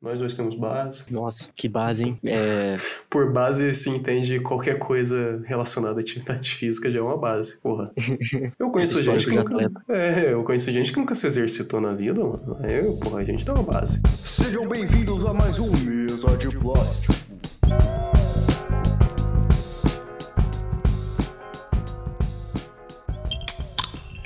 Nós dois temos base. Nossa, que base, hein? É... Por base se entende qualquer coisa relacionada à atividade física já é uma base, porra. Eu conheço gente que nunca... É, eu conheço gente que nunca se exercitou na vida, mano. Aí, porra, a gente dá uma base. Sejam bem-vindos a mais um Mesa de Plástico.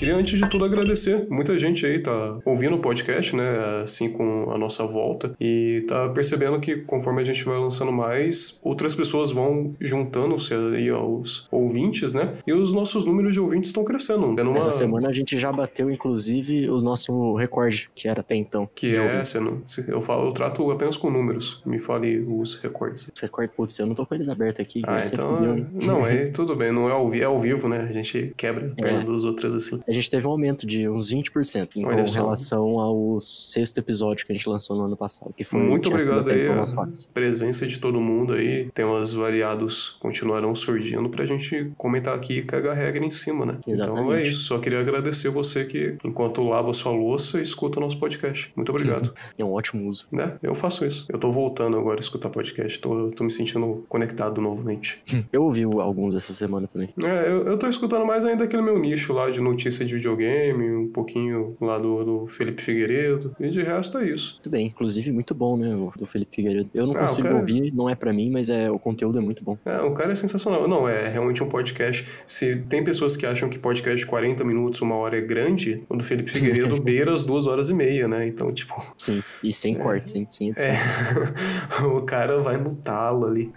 Queria, antes de tudo, agradecer. Muita gente aí tá ouvindo o podcast, né? Assim, com a nossa volta. E tá percebendo que conforme a gente vai lançando mais, outras pessoas vão juntando-se aí aos ouvintes, né? E os nossos números de ouvintes estão crescendo. É numa... Essa semana a gente já bateu, inclusive, o nosso recorde, que era até então. Que é, você não, eu, falo, eu trato apenas com números. Me fale os recordes. Os recordes, putz, eu não tô com eles abertos aqui. Ah, então. Fudeu, né? Não, é tudo bem. Não é ao, é ao vivo, né? A gente quebra a perna é. dos outros assim a gente teve um aumento de uns 20% em Olha relação ao sexto episódio que a gente lançou no ano passado. Que foi Muito obrigado aí a presença de todo mundo aí. Temas variados continuarão surgindo pra gente comentar aqui e cagar regra em cima, né? Exatamente. Então é isso. Só queria agradecer você que, enquanto lava sua louça, escuta o nosso podcast. Muito obrigado. é um ótimo uso. Né? Eu faço isso. Eu tô voltando agora a escutar podcast. Tô, tô me sentindo conectado novamente. eu ouvi alguns essa semana também. É, eu, eu tô escutando mais ainda aquele meu nicho lá de notícias de videogame, um pouquinho lá do, do Felipe Figueiredo, e de resto é isso. Muito bem, inclusive muito bom, né, o do Felipe Figueiredo. Eu não ah, consigo cara... ouvir, não é para mim, mas é, o conteúdo é muito bom. É, o cara é sensacional. Não, é realmente um podcast. Se tem pessoas que acham que podcast de 40 minutos, uma hora é grande, o do Felipe Figueiredo beira as duas horas e meia, né? Então, tipo. Sim, e sem é, cortes, sem, sem edição. É. o cara vai no talo ali.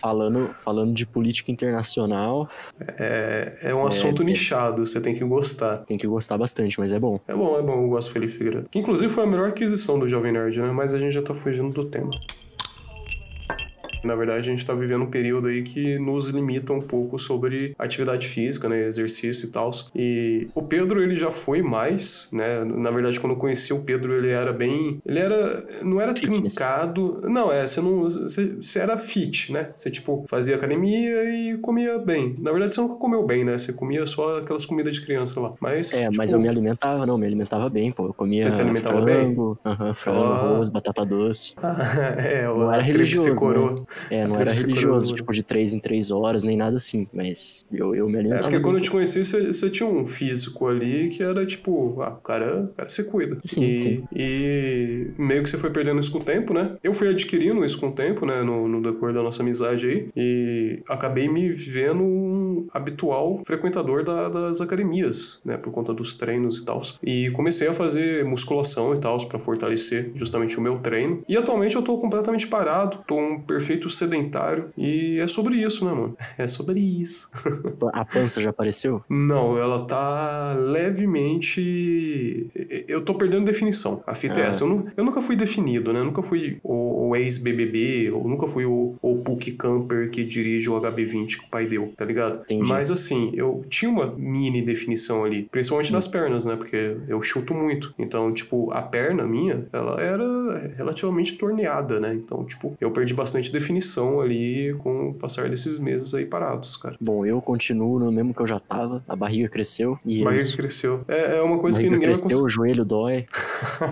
falando, falando de política internacional. É, é um assunto é, nichado, você tem que gostar gostar. Tem que gostar bastante, mas é bom. É bom, é bom. Eu gosto do Felipe Figueiredo. Que inclusive foi a melhor aquisição do Jovem Nerd, né? Mas a gente já tá fugindo do tema. Na verdade, a gente está vivendo um período aí que nos limita um pouco sobre atividade física, né, exercício e tal. E o Pedro, ele já foi mais, né? Na verdade, quando eu conheci o Pedro, ele era bem, ele era não era Fitness. trincado. Não, é, você não você, você, era fit, né? Você tipo fazia academia e comia bem. Na verdade, você nunca comeu bem, né? Você comia só aquelas comidas de criança lá. Mas É, tipo... mas eu me alimentava, não, me alimentava bem, pô. Eu comia Você se alimentava frango, bem? Aham, frango, ah. arroz, batata doce. é, não era religioso. Né? É, não era religioso, tipo, de três em três horas, nem nada assim, mas eu, eu me alimentava. É, porque quando eu te conheci, você, você tinha um físico ali que era tipo, ah, o cara, o cara se cuida. Sim, e, e meio que você foi perdendo isso com o tempo, né? Eu fui adquirindo isso com o tempo, né, no, no decorrer da nossa amizade aí, e acabei me vendo um habitual frequentador da, das academias, né, por conta dos treinos e tal. E comecei a fazer musculação e tal, para fortalecer justamente o meu treino. E atualmente eu tô completamente parado, tô um perfeito sedentário e é sobre isso, né, mano? É sobre isso. A pança já apareceu? Não, ela tá levemente. Eu tô perdendo definição. A fita é ah. essa. Eu, eu, nunca fui definido, né? Eu nunca fui o, o ex-BBB, ou nunca fui o, o Puck Camper que dirige o HB20 que o pai deu, tá ligado? Entendi. Mas assim, eu tinha uma mini definição ali, principalmente hum. nas pernas, né? Porque eu chuto muito. Então, tipo, a perna minha, ela era relativamente torneada, né? Então, tipo, eu perdi bastante definição ali com o passar desses meses aí parados, cara. Bom, eu continuo no mesmo que eu já tava, a barriga cresceu. E a barriga cresceu. É, é uma coisa que ninguém cresceu, vai o joelho dói.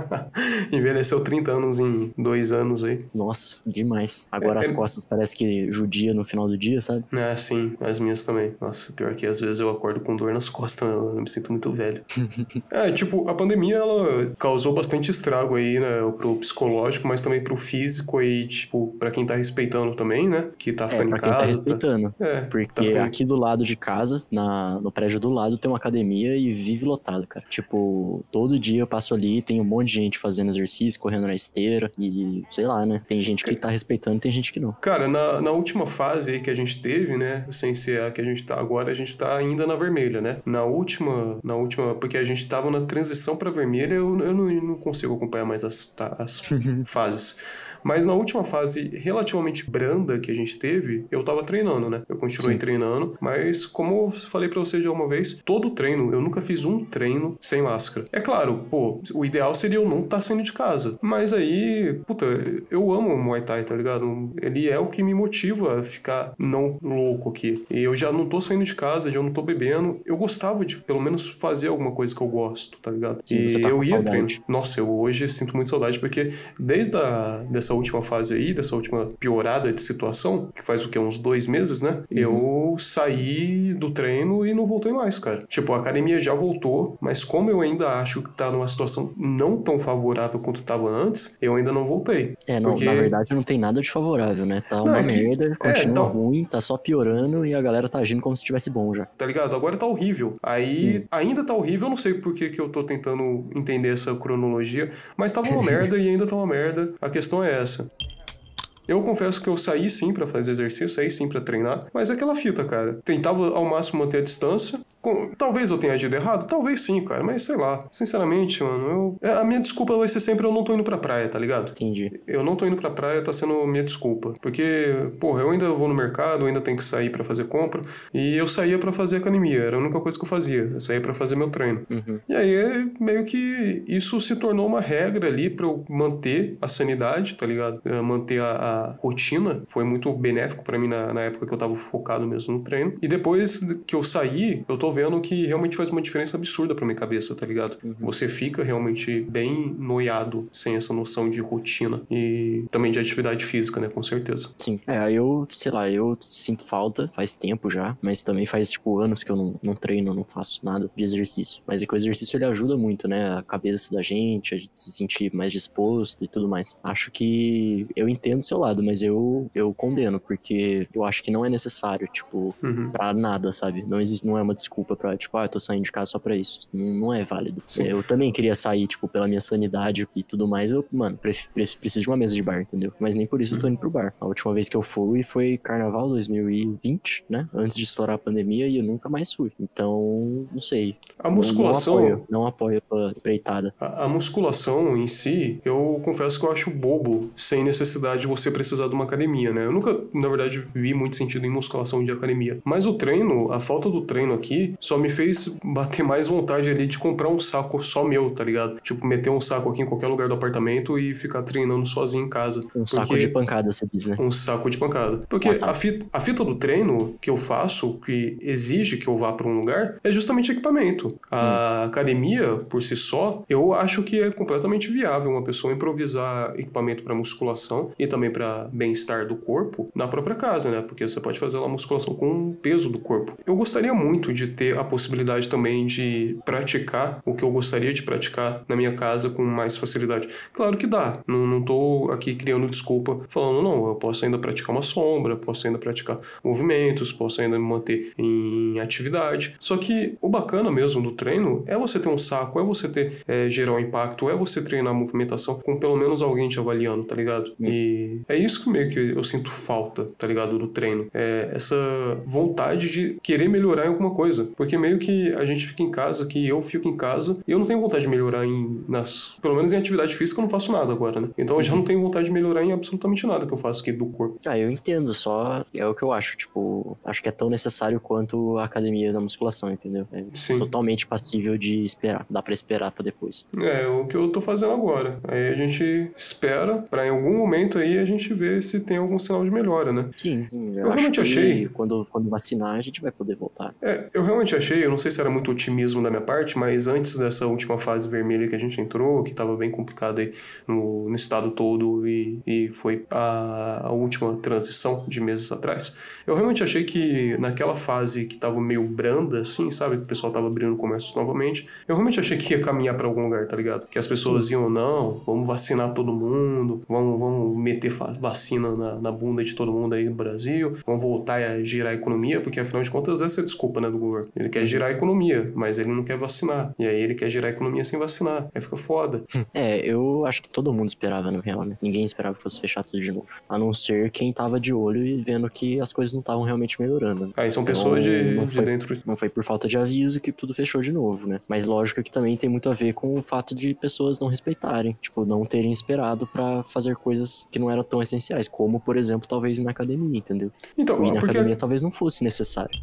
Envelheceu 30 anos em dois anos aí. Nossa, demais. Agora é, as é... costas parece que judia no final do dia, sabe? É, sim, as minhas também. Nossa, pior que às vezes eu acordo com dor nas costas, eu me sinto muito velho. é, tipo, a pandemia ela causou bastante estrago aí, né, pro psicológico, mas também pro físico aí, tipo, para quem tá respeitando também também, né? Que tá é, ficando é, em casa. Quem tá respeitando. Tá... É, porque tá ficando... aqui do lado de casa, na, no prédio do lado, tem uma academia e vive lotado, cara. Tipo, todo dia eu passo ali, tem um monte de gente fazendo exercício, correndo na esteira e sei lá, né? Tem gente que tá respeitando, tem gente que não. Cara, na, na última fase aí que a gente teve, né? Sem ser a que a gente tá agora, a gente tá ainda na vermelha, né? Na última, na última, porque a gente tava na transição pra vermelha, eu, eu não, não consigo acompanhar mais as, tá, as fases. Mas na última fase relativamente branda que a gente teve, eu tava treinando, né? Eu continuei Sim. treinando, mas como eu falei pra você já uma vez, todo treino, eu nunca fiz um treino sem máscara. É claro, pô, o ideal seria eu não estar saindo de casa. Mas aí, puta, eu amo o Muay Thai, tá ligado? Ele é o que me motiva a ficar não louco aqui. E eu já não tô saindo de casa, já não tô bebendo. Eu gostava de pelo menos fazer alguma coisa que eu gosto, tá ligado? Sim, e você tá eu ia saudade. treino. Nossa, eu hoje sinto muito saudade porque desde a, dessa última fase aí, dessa última piorada de situação, que faz o que? Uns dois meses, né? Eu saí do treino e não voltei mais, cara. Tipo, a academia já voltou, mas como eu ainda acho que tá numa situação não tão favorável quanto tava antes, eu ainda não voltei. É, não, Porque- na verdade não tem nada de favorável, né? Tá Não, uma é que- merda, continua então- ruim, tá só piorando e a galera tá agindo como se estivesse bom já. Tá ligado? Agora tá horrível. Aí ainda tá horrível, eu não sei por que, que eu tô tentando entender essa cronologia, mas tava uma merda e ainda tá uma merda. A questão é essa. Eu confesso que eu saí sim pra fazer exercício, saí sim pra treinar, mas é aquela fita, cara. Tentava ao máximo manter a distância. Com- Talvez eu tenha agido errado, talvez sim, cara, mas sei lá. Sinceramente, mano, eu... é, a minha desculpa vai ser sempre eu não tô indo pra praia, tá ligado? Entendi. Eu não tô indo pra praia, tá sendo minha desculpa. Porque, porra, eu ainda vou no mercado, eu ainda tenho que sair pra fazer compra. E eu saía pra fazer academia, era a única coisa que eu fazia. Eu saía pra fazer meu treino. Uhum. E aí, meio que isso se tornou uma regra ali pra eu manter a sanidade, tá ligado? Eh, Manter a, a rotina. Foi muito benéfico pra mim na, na época que eu tava focado mesmo no treino. E depois que eu saí, eu tô vendo que realmente faz uma diferença absurda pra minha cabeça, tá ligado? Você fica realmente bem noiado sem essa noção de rotina e também de atividade física, né? Com certeza. Sim. É, eu, sei lá, eu sinto falta, faz tempo já, mas também faz, tipo, anos que eu não, não treino, não faço nada de exercício. Mas é que o exercício, ele ajuda muito, né, a cabeça da gente, a gente se sentir mais disposto e tudo mais. Acho que eu entendo seu lado, mas eu, eu condeno, porque eu acho que não é necessário, tipo, Uhum. pra nada, sabe? Não existe, não é uma desculpa pra, tipo, ah, eu tô saindo de casa só pra isso. Não, não é válido. Sim. Eu também queria sair, tipo, pela minha sanidade e tudo mais. Eu, mano, preciso de uma mesa de bar, entendeu? Mas nem por isso eu tô indo pro bar. A última vez que eu fui foi carnaval 2020, né? Antes de estourar a pandemia e eu nunca mais fui. Então, não sei. A musculação. Não apoio, não apoio a empreitada. A, a musculação em si, eu confesso que eu acho bobo, sem necessidade de você precisar de uma academia, né? Eu nunca, na verdade, vi muito sentido em musculação de academia. Mas o treino, a falta do treino aqui, só me fez bater mais vontade ali de comprar um saco só meu, tá ligado? Tipo, meter um saco aqui em qualquer lugar do apartamento e ficar treinando sozinho em casa. Um saco de pancada, você diz, né? um saco de pancada. Porque Ah, tá. a, fita, a fita do treino que eu faço, que exige que eu vá para um lugar, é justamente equipamento. A academia, por si só, eu acho que é completamente viável uma pessoa improvisar equipamento para musculação e também para bem-estar do corpo na própria casa, né? Porque você pode fazer lá musculação com o peso do corpo. Eu gostaria muito de ter a possibilidade também de praticar o que eu gostaria de praticar na minha casa com mais facilidade. Claro que dá. Não, não tô aqui criando desculpa falando, não, eu posso ainda praticar uma sombra, posso ainda praticar movimentos, posso ainda me manter em atividade. Só que o bacana mesmo do treino é você ter um saco, é você ter é, gerar um impacto, é você treinar a movimentação com pelo menos alguém te avaliando, tá ligado? E é isso que meio que eu sinto falta, tá ligado? Do treino. É essa vontade de querer melhorar em alguma coisa. Porque meio que a gente fica em casa, que eu fico em casa, e eu não tenho vontade de melhorar em. Nas, pelo menos em atividade física eu não faço nada agora, né? Então eu já não tenho vontade de melhorar em absolutamente nada que eu faço aqui do corpo. Ah, eu entendo, só é o que eu acho, tipo, acho que é tão necessário quanto a academia da musculação, entendeu? É Sim. totalmente passível de esperar, dá pra esperar pra depois. É o que eu tô fazendo agora. Aí a gente espera pra em algum momento aí a gente ver se tem algum sinal de melhora, né? Sim, sim, eu, Eu acho realmente que achei- quando, quando vacinar a gente vai poder voltar. É, eu realmente achei, eu não sei se era muito otimismo da minha parte, mas antes dessa última fase vermelha que a gente entrou, que tava bem complicada aí no, no estado todo e, e foi a, a última transição de meses atrás, eu realmente achei que naquela fase que tava meio branda, assim, sabe, que o pessoal tava abrindo comércios novamente, eu realmente achei que ia caminhar pra algum lugar, tá ligado? Que as pessoas iam, não, vamos vacinar todo mundo, vamos, vamos meter a vacina na, na, bunda de todo mundo aí no Brasil, vão voltar a girar a economia, porque afinal de contas essa é a desculpa, né, do governo. Ele quer girar a economia, mas ele não quer vacinar. E aí ele quer girar a economia sem vacinar. Aí fica foda. É, eu acho que todo mundo esperava, no real, né? Ninguém esperava que fosse fechar tudo de novo. A não ser quem tava de olho e vendo que as coisas não estavam realmente melhorando. Né? Aí são pessoas então, de, não de foi, dentro. Não foi por falta de aviso que tudo fechou de novo, né? Mas lógico que também tem muito a ver com o fato de pessoas não respeitarem, tipo, não terem esperado para fazer coisas que não eram tão essenciais, como, por exemplo, talvez na academia, entendeu? Então, ir na porque... academia talvez não fosse necessário.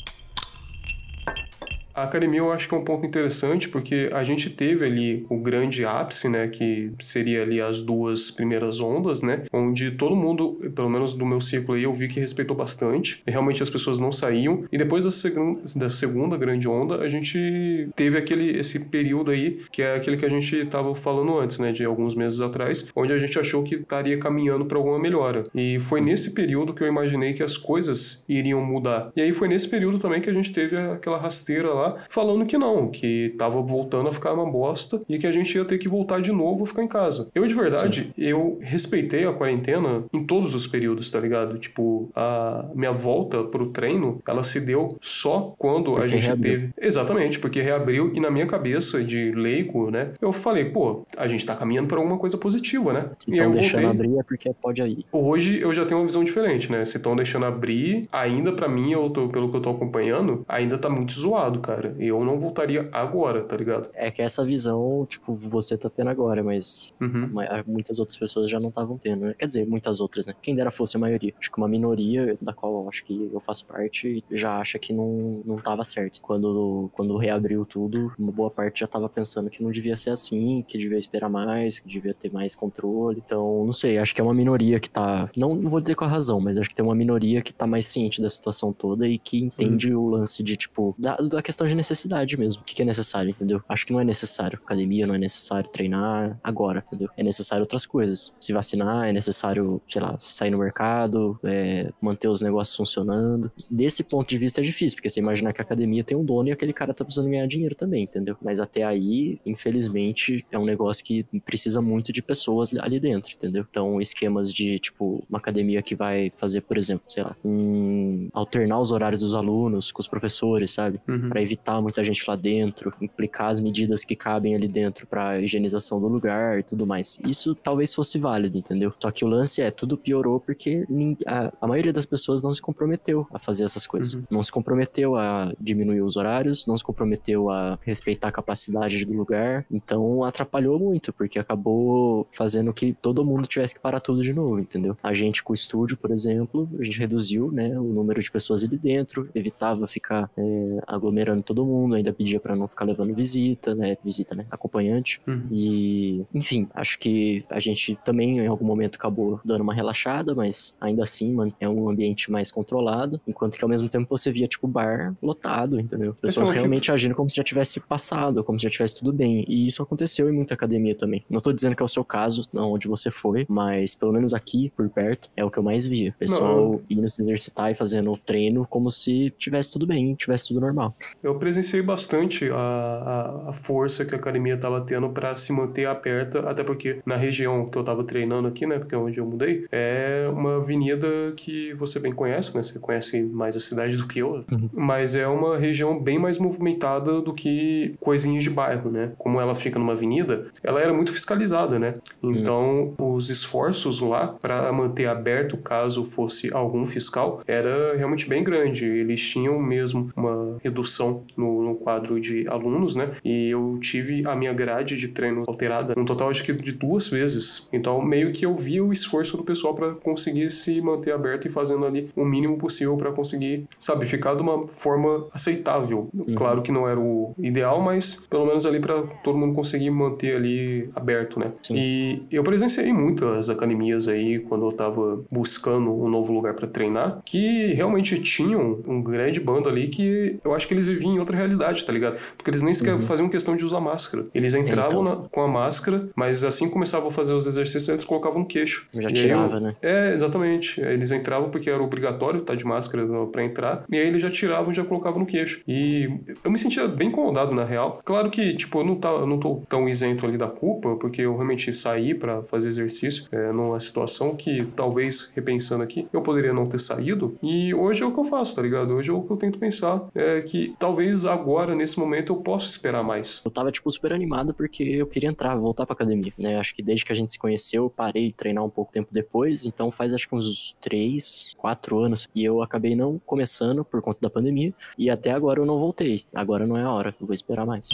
A academia eu acho que é um ponto interessante porque a gente teve ali o grande ápice, né, que seria ali as duas primeiras ondas, né, onde todo mundo, pelo menos do meu círculo aí, eu vi que respeitou bastante. Realmente as pessoas não saíam. E depois da, segunda, da segunda grande onda, a gente teve aquele esse período aí que é aquele que a gente estava falando antes, né, de alguns meses atrás, onde a gente achou que estaria caminhando para alguma melhora. E foi nesse período que eu imaginei que as coisas iriam mudar. E aí foi nesse período também que a gente teve aquela rasteira lá falando que não, que tava voltando a ficar uma bosta e que a gente ia ter que voltar de novo a ficar em casa. Eu, de verdade, Sim. eu respeitei a quarentena em todos os períodos, tá ligado? Tipo, a minha volta pro treino, ela se deu só quando porque a gente reabriu. teve. Exatamente, porque reabriu e na minha cabeça de leigo, né, eu falei, pô, a gente tá caminhando para alguma coisa positiva, né? Se e eu deixando voltei. abrir é porque pode aí. Hoje eu já tenho uma visão diferente, né? Se estão deixando abrir, ainda para mim, eu tô, pelo que eu tô acompanhando, ainda tá muito zoado, cara. Eu não voltaria agora, tá ligado? É que essa visão, tipo, você tá tendo agora, mas uhum. muitas outras pessoas já não estavam tendo, né? Quer dizer, muitas outras, né? Quem dera fosse a maioria. Acho que uma minoria, da qual acho que eu faço parte, já acha que não, não tava certo. Quando, quando reabriu tudo, uma boa parte já tava pensando que não devia ser assim, que devia esperar mais, que devia ter mais controle. Então, não sei, acho que é uma minoria que tá. Não, não vou dizer com a razão, mas acho que tem uma minoria que tá mais ciente da situação toda e que entende uhum. o lance de, tipo, da, da questão de necessidade mesmo. O que é necessário, entendeu? Acho que não é necessário. Academia não é necessário treinar agora, entendeu? É necessário outras coisas. Se vacinar, é necessário, sei lá, sair no mercado, é, manter os negócios funcionando. Desse ponto de vista é difícil, porque você imaginar que a academia tem um dono e aquele cara tá precisando ganhar dinheiro também, entendeu? Mas até aí, infelizmente, é um negócio que precisa muito de pessoas ali dentro, entendeu? Então, esquemas de, tipo, uma academia que vai fazer, por exemplo, sei lá, um, alternar os horários dos alunos com os professores, sabe? Uhum. Para evitar muita gente lá dentro, implicar as medidas que cabem ali dentro para higienização do lugar e tudo mais. Isso talvez fosse válido, entendeu? Só que o lance é, tudo piorou porque a, a maioria das pessoas não se comprometeu a fazer essas coisas. Uhum. Não se comprometeu a diminuir os horários, não se comprometeu a respeitar a capacidade do lugar. Então atrapalhou muito, porque acabou fazendo que todo mundo tivesse que parar tudo de novo, entendeu? A gente com o estúdio, por exemplo, a gente reduziu, né, o número de pessoas ali dentro, evitava ficar é, aglomerando todo todo mundo, ainda pedia para não ficar levando visita, né? Visita, né? Acompanhante. Uhum. E, enfim, acho que a gente também em algum momento acabou dando uma relaxada, mas ainda assim, mano, é um ambiente mais controlado, enquanto que ao mesmo tempo você via, tipo, bar lotado, entendeu? Pessoas realmente agindo como se já tivesse passado, como se já tivesse tudo bem. E isso aconteceu em muita academia também. Não tô dizendo que é o seu caso, não onde você foi, mas pelo menos aqui, por perto, é o que eu mais via. Pessoal não. indo se exercitar e fazendo treino como se tivesse tudo bem, tivesse tudo normal. Eu presenciei bastante a, a, a força que a academia estava tendo para se manter aberta, até porque na região que eu estava treinando aqui, né, porque é onde eu mudei, é uma avenida que você bem conhece, né, você conhece mais a cidade do que eu, uhum. mas é uma região bem mais movimentada do que coisinhas de bairro, né, como ela fica numa avenida, ela era muito fiscalizada, né, então uhum. os esforços lá para manter aberto caso fosse algum fiscal era realmente bem grande, eles tinham mesmo uma redução no, no, quadro de alunos, né? E eu tive a minha grade de treino alterada, um total acho que de duas vezes. Então, meio que eu via o esforço do pessoal para conseguir se manter aberto e fazendo ali o mínimo possível para conseguir, sabe, ficar de uma forma aceitável. Uhum. Claro que não era o ideal, mas pelo menos ali para todo mundo conseguir manter ali aberto, né? Sim. E eu presenciei muitas academias aí quando eu tava buscando um novo lugar para treinar, que realmente tinham um grande bando ali que eu acho que eles viviam vivia em outra realidade, tá ligado? Porque eles nem sequer Uhum. faziam questão de usar máscara. Eles entravam então. na- com a máscara, mas assim começavam a fazer os exercícios, eles colocavam no queixo. Já E aí tirava, eu- né? É, exatamente. Eles entravam porque era obrigatório estar de máscara pra entrar, e aí eles já tiravam e já colocavam no queixo. E eu me sentia bem incomodado, na real. Claro que, tipo, eu não, tá, eu não tô tão isento ali da culpa, porque eu realmente saí pra fazer exercício é, numa situação que, talvez, repensando aqui, eu poderia não ter saído. E hoje é o que eu faço, tá ligado? Hoje é o que eu tento pensar. É que talvez agora, nesse momento, eu possa esperar mais. Eu tava, tipo, super animado porque eu queria entrar, voltar pra academia, né? Acho que desde que a gente se conheceu, eu parei de treinar um pouco tempo depois, então faz acho que uns três, quatro anos. E eu acabei não começando por conta da pandemia, e até agora eu não voltei. Agora não é a hora, eu vou esperar mais.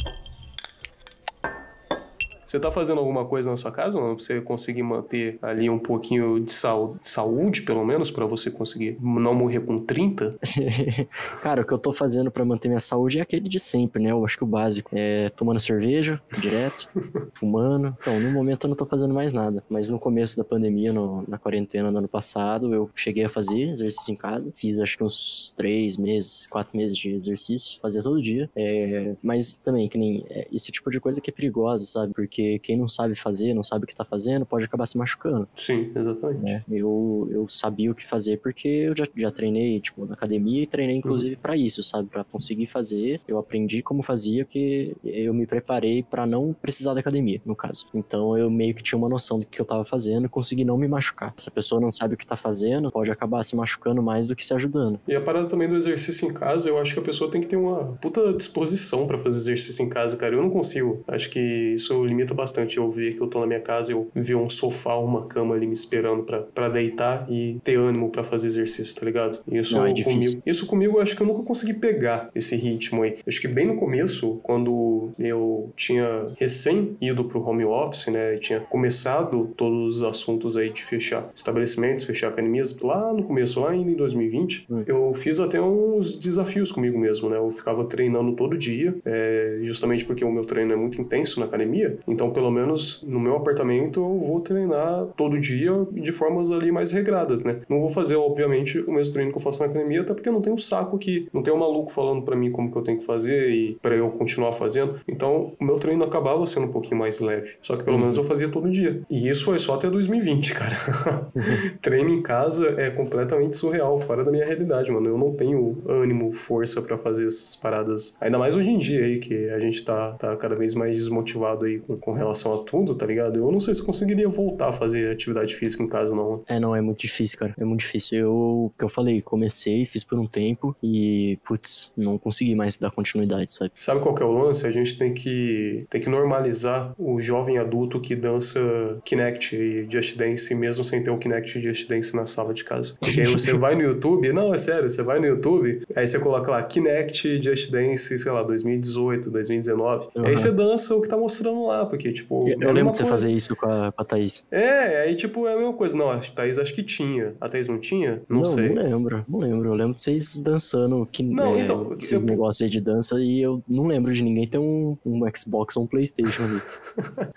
Você tá fazendo alguma coisa na sua casa, mano, pra você conseguir manter ali um pouquinho de sau- de saúde, pelo menos, pra você conseguir não morrer com 30? Cara, o que eu tô fazendo pra manter minha saúde é aquele de sempre, né? Eu acho que o básico é tomando cerveja direto, fumando. Então, no momento eu não tô fazendo mais nada. Mas no começo da pandemia, no- na quarentena do ano passado, eu cheguei a fazer exercício em casa. Fiz acho que uns três meses, quatro meses de exercício, fazia todo dia. É, mas também, que nem é, esse tipo de coisa que é perigosa, sabe? Porque quem não sabe fazer, não sabe o que tá fazendo, pode acabar se machucando Sim, exatamente. né? Eu, eu sabia o que fazer porque eu já, já treinei, tipo, na academia e treinei inclusive pra isso, sabe? Pra conseguir fazer. Eu aprendi como fazia, que eu me preparei pra não precisar da academia, no caso. Então eu meio que tinha uma noção do que eu tava fazendo e consegui não me machucar. Se a pessoa não sabe o que tá fazendo, pode acabar se machucando mais do que se ajudando. E a parada também do exercício em casa, eu acho que a pessoa tem que ter uma puta disposição pra fazer exercício em casa, cara. Eu não consigo. Acho que isso limita bastante eu ver que eu tô na minha casa, eu ver um sofá, uma cama ali me esperando pra, pra deitar e ter ânimo pra fazer exercício, tá ligado? Isso Não, é difícil. comigo. Isso comigo, eu acho que eu nunca consegui pegar esse ritmo aí. Acho que bem no começo, quando eu tinha recém ido pro home office, né, e tinha começado todos os assuntos aí de fechar estabelecimentos, fechar academias, lá no começo, lá ainda em 2020, Hum. eu fiz até uns desafios comigo mesmo, né? Eu ficava treinando todo dia, é, justamente porque o meu treino é muito intenso na academia, então pelo menos no meu apartamento eu vou treinar todo dia de formas ali mais regradas, né? Não vou fazer, obviamente, o mesmo treino que eu faço na academia, até porque eu não tenho saco aqui, não tem um maluco falando pra mim como que eu tenho que fazer e pra eu continuar fazendo. Então, o meu treino acabava sendo um pouquinho mais leve. Só que pelo Uhum. menos eu fazia todo dia. E isso foi só até 2020, cara. treino em casa é completamente surreal, fora da minha realidade, mano. Eu não tenho ânimo, força pra fazer essas paradas. Ainda mais hoje em dia aí, que a gente tá, tá cada vez mais desmotivado aí com, com relação a tudo, tá ligado? Eu não sei se eu conseguiria voltar a fazer atividade física em casa, não. É, não, é muito difícil, cara. É muito difícil. Eu, que eu falei, comecei, fiz por um tempo e, putz, não consegui mais dar continuidade, sabe? Sabe qual que é o lance? A gente tem que, tem que normalizar o jovem adulto que dança Kinect e Just Dance mesmo sem ter o Kinect e Just Dance na sala de casa. Porque aí você vai no YouTube, não, é sério, você vai no YouTube, aí você coloca lá Kinect Just Dance, sei lá, 2018, 2019. Uhum. Aí você dança o que tá mostrando lá, porque, tipo. Eu, é eu lembro de você fazer isso com a, com a Thaís. É, aí, tipo, é a mesma coisa. Não, a Thaís acho que tinha. A Thaís não tinha? Não, sei. Não lembro, não lembro. Eu lembro de vocês dançando que, Não, é, então, esses eu- negócios aí de dança e eu não lembro de ninguém ter um, um Xbox ou um Playstation ali.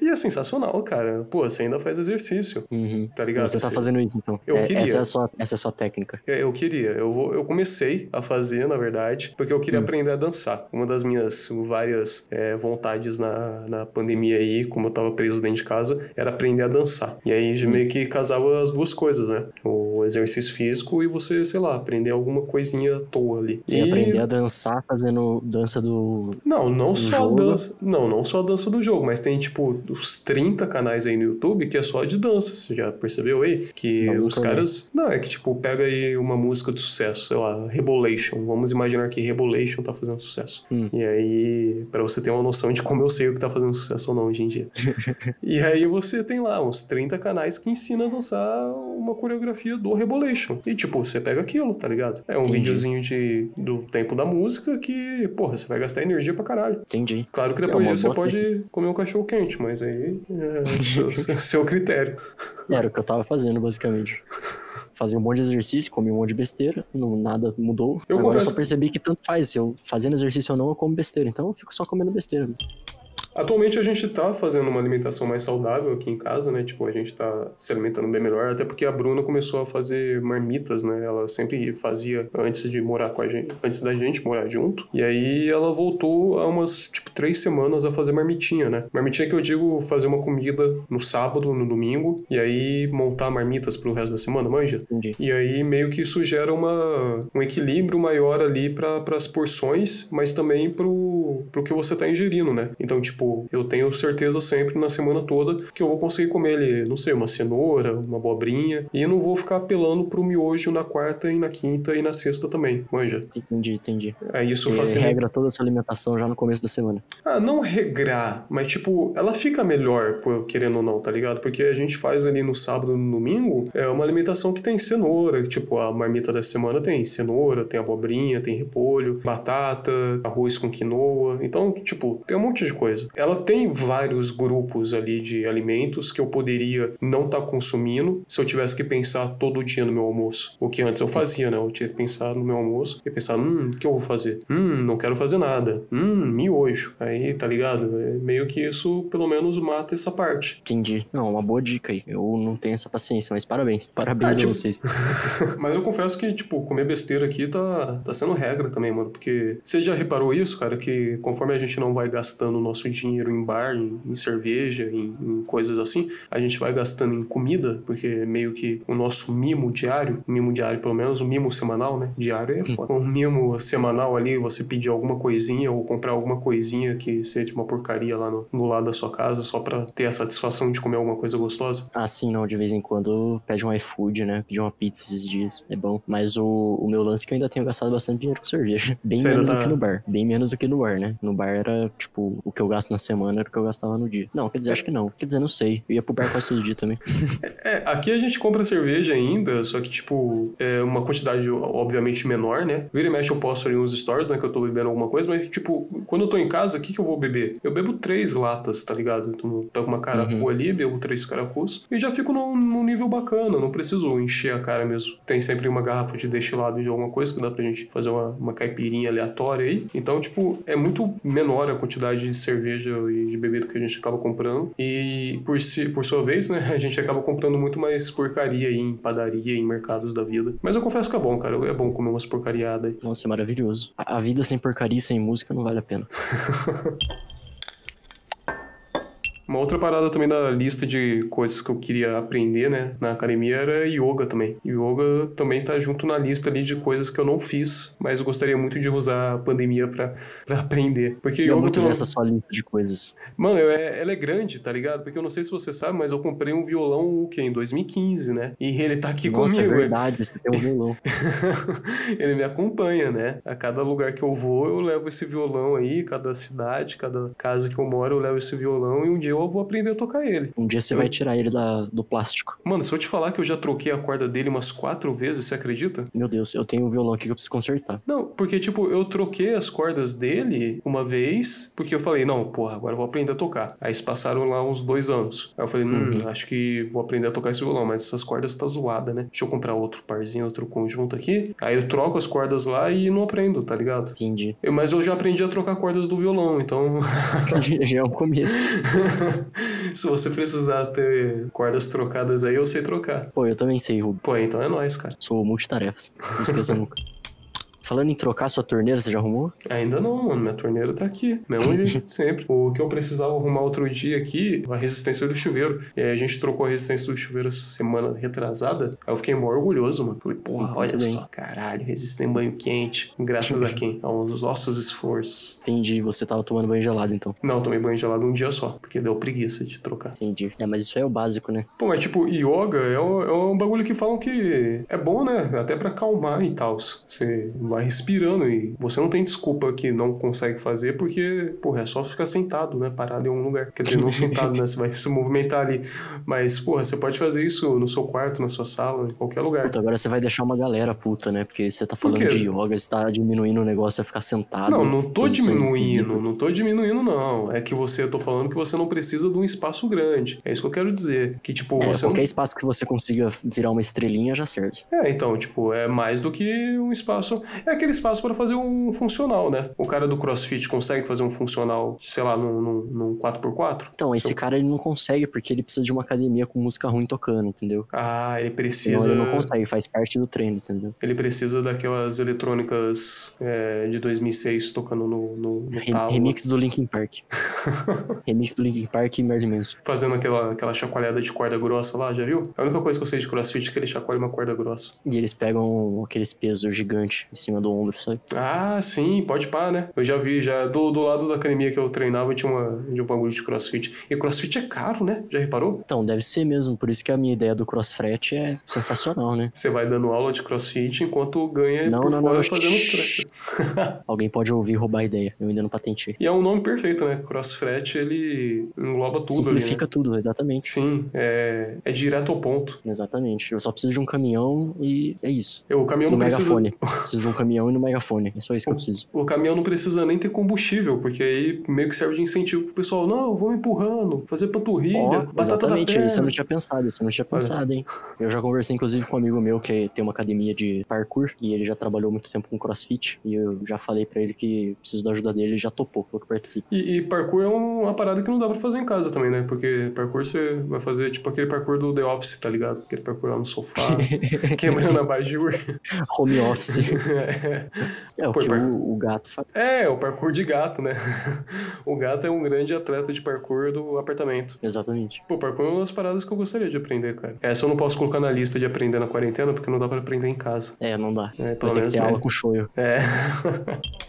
E é sensacional, cara. Pô, você ainda faz exercício, Uhum. tá ligado? Você tá fazendo isso, então. Eu É, queria. Essa é, a sua, essa é a sua técnica. É, Eu queria, eu, vou- eu comecei a fazer, na verdade, porque eu queria Hum. aprender a dançar. Uma das minhas várias é, vontades na, na pandemia aí, como eu tava preso dentro de casa, era aprender a dançar. E aí Hum. meio que casava as duas coisas, né? O exercício físico e você, sei lá, aprender alguma coisinha à toa ali. Você e... aprender a dançar fazendo dança do. Não, não do só a jogo. dança. Não, não só a dança do jogo, mas tem tipo uns 30 canais aí no YouTube que é só de dança. Você já percebeu aí? Que Não, os caras. Não, é que tipo, pega aí uma música de sucesso, sei lá, Rebolation. Vamos imaginar que Rebolation tá fazendo sucesso. Hum. E aí, pra você ter uma noção de como eu sei o que tá fazendo sucesso ou não hoje em dia. e aí você tem lá uns 30 canais que ensinam a dançar uma coreografia do Rebolation. E tipo, você pega aquilo, tá ligado? É um Entendi. videozinho de, do tempo da música que, porra, você vai gastar energia pra caralho. Entendi. Claro que É depois uma disso você pode comer um cachorro quente, mas aí é seu, seu- seu critério. Era o que eu tava fazendo, basicamente. Fazia um monte de exercício, comia um monte de besteira, não, nada mudou. Eu Agora eu confesso só que- percebi que tanto faz. Se eu fazendo exercício ou não, eu como besteira. Então eu fico só comendo besteira. Atualmente a gente tá fazendo uma alimentação mais saudável aqui em casa, né? Tipo, a gente tá se alimentando bem melhor, até porque a Bruna começou a fazer marmitas, né? Ela sempre fazia antes de morar com a gente, antes da gente morar junto. E aí ela voltou há umas, tipo, três semanas a fazer marmitinha, né? Marmitinha que eu digo fazer uma comida no sábado, no domingo, e aí montar marmitas pro resto da semana, manja? Entendi. E aí meio que isso gera uma, um equilíbrio maior ali para as porções, mas também pro, pro que você tá ingerindo, né? Então, tipo, eu tenho certeza sempre na semana toda que eu vou conseguir comer ali, não sei, uma cenoura, uma abobrinha, e não vou ficar apelando pro miojo na quarta e na quinta e na sexta também, manja. Entendi, entendi. Aí isso Você facilita. regra toda a sua alimentação já no começo da semana. Ah, não regrar, mas tipo, ela fica melhor, querendo ou não, tá ligado? Porque a gente faz ali no sábado no domingo é uma alimentação que tem cenoura, tipo, a marmita da semana tem cenoura, tem abobrinha, tem repolho, batata, arroz com quinoa. Então, tipo, tem um monte de coisa. Ela tem vários grupos ali de alimentos que eu poderia não estar consumindo se eu tivesse que pensar todo dia no meu almoço. O que antes eu fazia, né? Eu tinha que pensar no meu almoço e pensar, hum, o que eu vou fazer? Hum, não quero fazer nada. Hum, miojo. Aí, tá ligado? É meio que isso, pelo menos, mata essa parte. Entendi. Não, uma boa dica aí. Eu não tenho essa paciência, mas parabéns. Parabéns Ah, a tipo- vocês. Mas eu confesso que, tipo, comer besteira aqui tá, tá sendo regra também, mano. Porque você já reparou isso, cara? Que conforme a gente não vai gastando o nosso dinheiro em bar, em, em cerveja, em, em coisas assim, a gente vai gastando em comida, porque meio que o nosso mimo diário, mimo diário pelo menos, o mimo semanal, né? Diário é foda. Um mimo semanal ali, você pedir alguma coisinha ou comprar alguma coisinha que seja uma porcaria lá no, no lado da sua casa, só pra ter a satisfação de comer alguma coisa gostosa. Ah, sim, não. De vez em quando pede um iFood, né? Pedi uma pizza esses dias. É bom. Mas o, o meu lance é que eu ainda tenho gastado bastante dinheiro com cerveja. Bem Você menos tá- do que no bar. Bem menos do que no bar, né? No bar era, tipo, o que eu gasto na semana era o que eu gastava no dia. Não, quer dizer, acho que não. Quer dizer, não sei. Eu ia pro bar quase todo dia também. É, aqui a gente compra cerveja ainda, só que, tipo, é uma quantidade obviamente menor, né? Vira e mexe eu posto ali uns stories, né, que eu tô bebendo alguma coisa, mas, tipo, quando eu tô em casa, o que que eu vou beber? Eu bebo três latas, tá ligado? Então, pego uma caracu Uhum. ali, bebo três caracus e já fico num, num nível bacana, não preciso encher a cara mesmo. Tem sempre uma garrafa de destilado de alguma coisa que dá pra gente fazer uma, uma caipirinha aleatória aí. Então, tipo, é muito menor a quantidade de cerveja e de bebida que a gente acaba comprando. E, por, si, por sua vez, né, a gente acaba comprando muito mais porcaria em padaria, em mercados da vida. Mas eu confesso que é bom, cara. É bom comer umas porcariadas aí. Nossa, é maravilhoso. A, a vida sem porcaria e sem música não vale a pena. Uma outra parada também da lista de coisas que eu queria aprender, né, na academia era yoga também. Yoga também tá junto na lista ali de coisas que eu não fiz, mas eu gostaria muito de usar a pandemia pra, pra aprender. Porque Eu yoga, muito ver essa sua lista de coisas. Mano, eu- é- ela é grande, tá ligado? Porque eu não sei se você sabe, mas eu comprei um violão, o quê? Em 2015, né? E ele tá aqui Nossa, comigo. é verdade, você tem um violão. ele me acompanha, né? A cada lugar que eu vou, eu levo esse violão aí, cada cidade, cada casa que eu moro, eu levo esse violão e um dia eu vou aprender a tocar ele. Um dia você Eu- vai tirar ele da, do plástico. Mano, se eu te falar que eu já troquei a corda dele umas quatro vezes, você acredita? Meu Deus, eu tenho um violão aqui que eu preciso consertar. Não, porque, tipo, eu troquei as cordas dele uma vez, porque eu falei, não, porra, agora eu vou aprender a tocar. Aí se passaram lá uns dois anos. Aí eu falei, hum, Uhum. acho que vou aprender a tocar esse violão, mas essas cordas tá zoada, né? Deixa eu comprar outro parzinho, outro conjunto aqui. Aí eu troco as cordas lá e não aprendo, tá ligado? Entendi. Eu- mas eu já aprendi a trocar cordas do violão, então Já é um começo. se você precisar ter cordas trocadas aí, eu sei trocar. Pô, eu também sei, Rubo. Pô, então é nóis, cara. Sou multitarefas. Não esqueça nunca. Falando em trocar sua torneira, você já arrumou? Ainda não, mano. Minha torneira tá aqui. Mesmo jeito de sempre. O que eu precisava arrumar outro dia aqui, a resistência do chuveiro. E aí a gente trocou a resistência do chuveiro essa semana retrasada. Aí eu fiquei mó orgulhoso, mano. Falei, porra, Muito olha bem. só. Caralho, resistem banho quente. Graças a quem? Aos nossos esforços. Entendi, você tava tomando banho gelado então. Não, eu tomei banho gelado um dia só, porque deu preguiça de trocar. Entendi. É, mas isso aí é o básico, né? Pô, mas tipo, yoga é um, é um bagulho que falam que é bom, né? Até pra acalmar e tal. Você vai respirando e você não tem desculpa que não consegue fazer, porque, porra, é só ficar sentado, né? Parado em algum lugar. Quer dizer, não sentado, né? Você vai se movimentar ali. Mas, porra, você pode fazer isso no seu quarto, na sua sala, em qualquer lugar. Puta, agora você vai deixar uma galera puta, né? Porque você tá falando de yoga, você tá diminuindo o negócio a ficar sentado. Não, não tô diminuindo, esquisitas. não tô diminuindo, não. É que você, eu tô falando que você não precisa de um espaço grande. É isso que eu quero dizer. Que, tipo, É, você não qualquer espaço que você consiga virar uma estrelinha já serve. É, então, tipo, é mais do que um espaço. É aquele espaço para fazer um funcional, né? O cara do crossfit consegue fazer um funcional, sei lá, num, num, num 4x4? Então, esse Seu- cara ele não consegue porque ele precisa de uma academia com música ruim tocando, entendeu? Ah, ele precisa. ele não consegue, faz parte do treino, entendeu? Ele precisa daquelas eletrônicas é, de 2006 tocando no, no, no talo. remix do Linkin Park. remix do Linkin Park e Marilyn Manson. Fazendo aquela, aquela chacoalhada de corda grossa lá, já viu? A única coisa que eu sei de crossfit é que ele chacoalha uma corda grossa. E eles pegam aqueles pesos gigantes em cima do ombro, sabe? Ah, sim, pode pá, né? Eu já vi, já do, do lado da academia que eu treinava tinha, uma, tinha um bagulho de crossfit. E crossfit é caro, né? Já reparou? Então, deve ser mesmo. Por isso que a minha ideia do crossfit é sensacional, né? Você vai dando aula de crossfit enquanto ganha Não, por não, fora não. fazendo treino. Alguém pode ouvir e roubar a ideia. Eu ainda não patentei. E é um nome perfeito, né? Crossfit, ele engloba tudo ali, Simplifica né? tudo, exatamente. Sim, é, é direto ao ponto. Exatamente. Eu só preciso de um caminhão e é isso. O caminhão No não precisa... megafone. Preciso de um caminhão e no megafone. É só isso que eu preciso. O caminhão não precisa nem ter combustível, porque aí meio que serve de incentivo pro pessoal. Não, vamos empurrando, fazer panturrilha, Ó, batata da exatamente, perna. isso eu não tinha pensado, isso eu não tinha pensado, hein? Eu já conversei, inclusive, com um amigo meu que tem uma academia de parkour e ele já trabalhou muito tempo com crossfit e eu já falei pra ele que preciso da ajuda dele e já topou, falou que participa. E, e parkour é uma parada que não dá pra fazer em casa também, né? Porque parkour você vai fazer tipo aquele parkour do The Office, tá ligado? Aquele parkour lá no sofá, quebrando a bajur. Home office. É o Pô, que parkour. o, o gato faz. É, o parkour de gato, né? O gato é um grande atleta de parkour do apartamento. Exatamente. Pô, parkour é uma das paradas que eu gostaria de aprender, cara. Essa eu não posso colocar na lista de aprender na quarentena, porque não dá pra aprender em casa. É, não dá. É, Vai pelo ter que menos, ter aula com shoyu. É.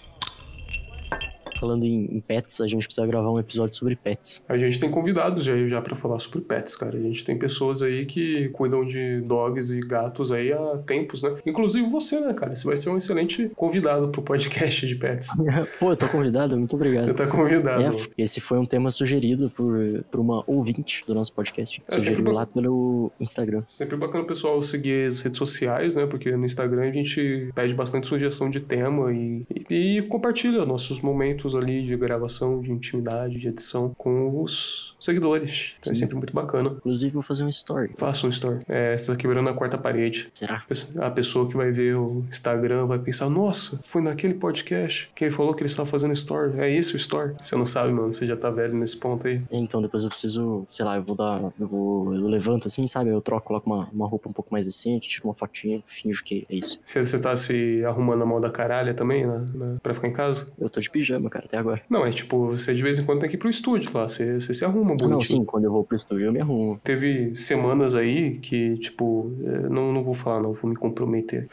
Falando em, em pets, a gente precisa gravar um episódio sobre pets. A gente tem convidados já, já para falar sobre pets, cara. A gente tem pessoas aí que cuidam de dogs e gatos aí há tempos, né? Inclusive você, né, cara? Você vai ser um excelente convidado pro podcast de pets. Pô, eu tô convidado, muito obrigado. Você tá convidado. É, esse foi um tema sugerido por, por uma ouvinte do nosso podcast. É, sempre lá pelo Instagram. Sempre bacana o pessoal seguir as redes sociais, né? Porque no Instagram a gente pede bastante sugestão de tema e, e, e compartilha nossos momentos ali de gravação, de intimidade, de edição com os seguidores. Então é sempre muito bacana. Inclusive, vou fazer um story. Faça um story. É, você tá quebrando a quarta parede. Será? A pessoa que vai ver o Instagram vai pensar: Nossa, foi naquele podcast que ele falou que ele estava fazendo story. É esse o story. Você não sabe, mano. Você já tá velho nesse ponto aí. Então, depois eu preciso, sei lá, eu vou dar. Eu vou. Eu levanto assim, sabe? Eu troco, coloco uma, uma roupa um pouco mais decente, tiro uma fotinha, finjo que é isso. Você, você tá se arrumando a mão da caralha também, né, Pra ficar em casa? Eu tô de pijama, cara, até agora. Não, é tipo, você de vez em quando tem que ir pro estúdio lá. Você, você se arruma Ah, bonitinho. não, sim, quando eu vou pro estúdio eu me arrumo. Teve semanas aí que, tipo, é, não, não vou falar, não, vou me comprometer.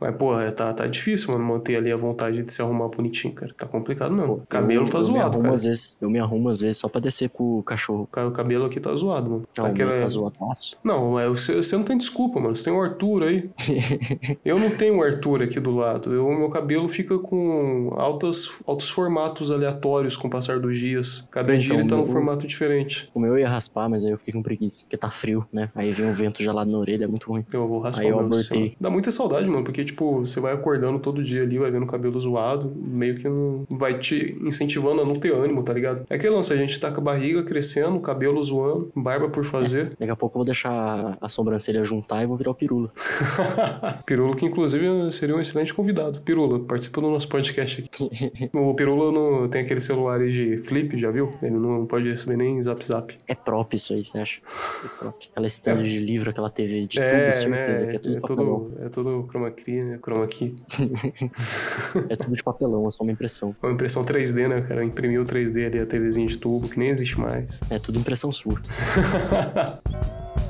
Mas, porra, tá, tá difícil, mano, manter ali a vontade de se arrumar bonitinho, cara. Tá complicado mesmo. Cabelo eu, tá eu zoado, arrumo cara. Às vezes, eu me arrumo às vezes só pra descer com o cachorro. O cabelo aqui tá zoado, mano. Não, o Aquela- tá zoadaço. Não, é, você, você não tem desculpa, mano. Você tem o Arthur aí. eu não tenho o Arthur aqui do lado. Eu, meu cabelo fica com altas, altos formatos aleatórios com o passar dos dias. Cada Então, dia ele tá num formato diferente. O meu ia raspar, mas aí eu fiquei com preguiça. Porque tá frio, né? Aí vem um vento gelado na orelha, é muito ruim. Eu vou raspar Aí eu abortei. Dá muita saudade, mano, porque, tipo, você vai acordando todo dia ali, vai vendo o cabelo zoado, meio que não vai te incentivando a não ter ânimo, tá ligado? É aquele lance, a gente tá com a barriga crescendo, cabelo zoando, barba por fazer. Daqui a pouco eu vou deixar a sobrancelha juntar e vou virar o pirula. Pirulo, que inclusive seria um excelente convidado. Pirula, participa do nosso podcast aqui. o Pirula não, tem aquele celular aí de flip, já viu? Ele não pode receber nem zap zap. É próprio isso aí, você acha? É próprio. Aquela estante de livro, aquela TV de é, tubo, certeza né? que é tudo é, tudo, é tudo chroma key, né? Chroma key. É tudo de papelão, é só uma impressão. Uma impressão 3D, né, cara? Imprimiu 3D ali a TVzinha de tubo, que nem existe mais. É tudo impressão sua.